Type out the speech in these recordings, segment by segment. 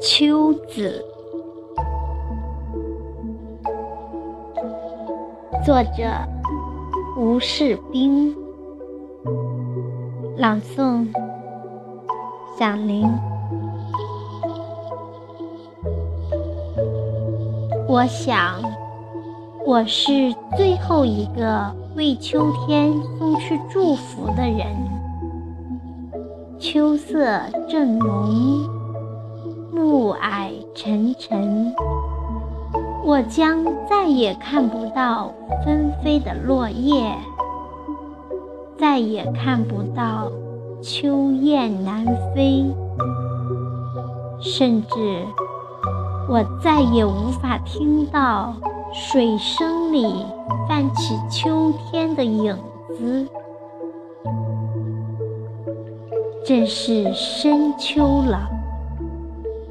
秋子作者吴士斌朗诵想您我想我是最后一个为秋天送去祝福的人。秋色正浓。暮霭沉沉，我将再也看不到纷飞的落叶，再也看不到秋雁南飞，甚至我再也无法听到水声里泛起秋天的影子。正是深秋了。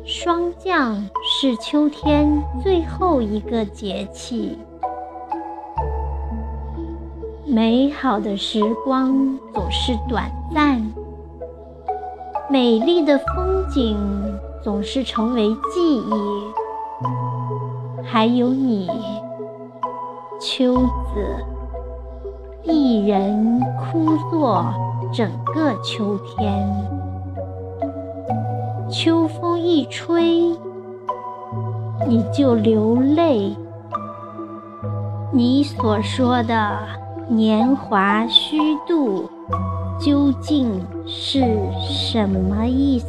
霜降是秋天最后一个节气，美好的时光总是短暂，美丽的风景总是成为记忆。还有你，秋子，一人枯坐整个秋天。秋风一吹，你就流泪。你所说的年华虚度，究竟是什么意思？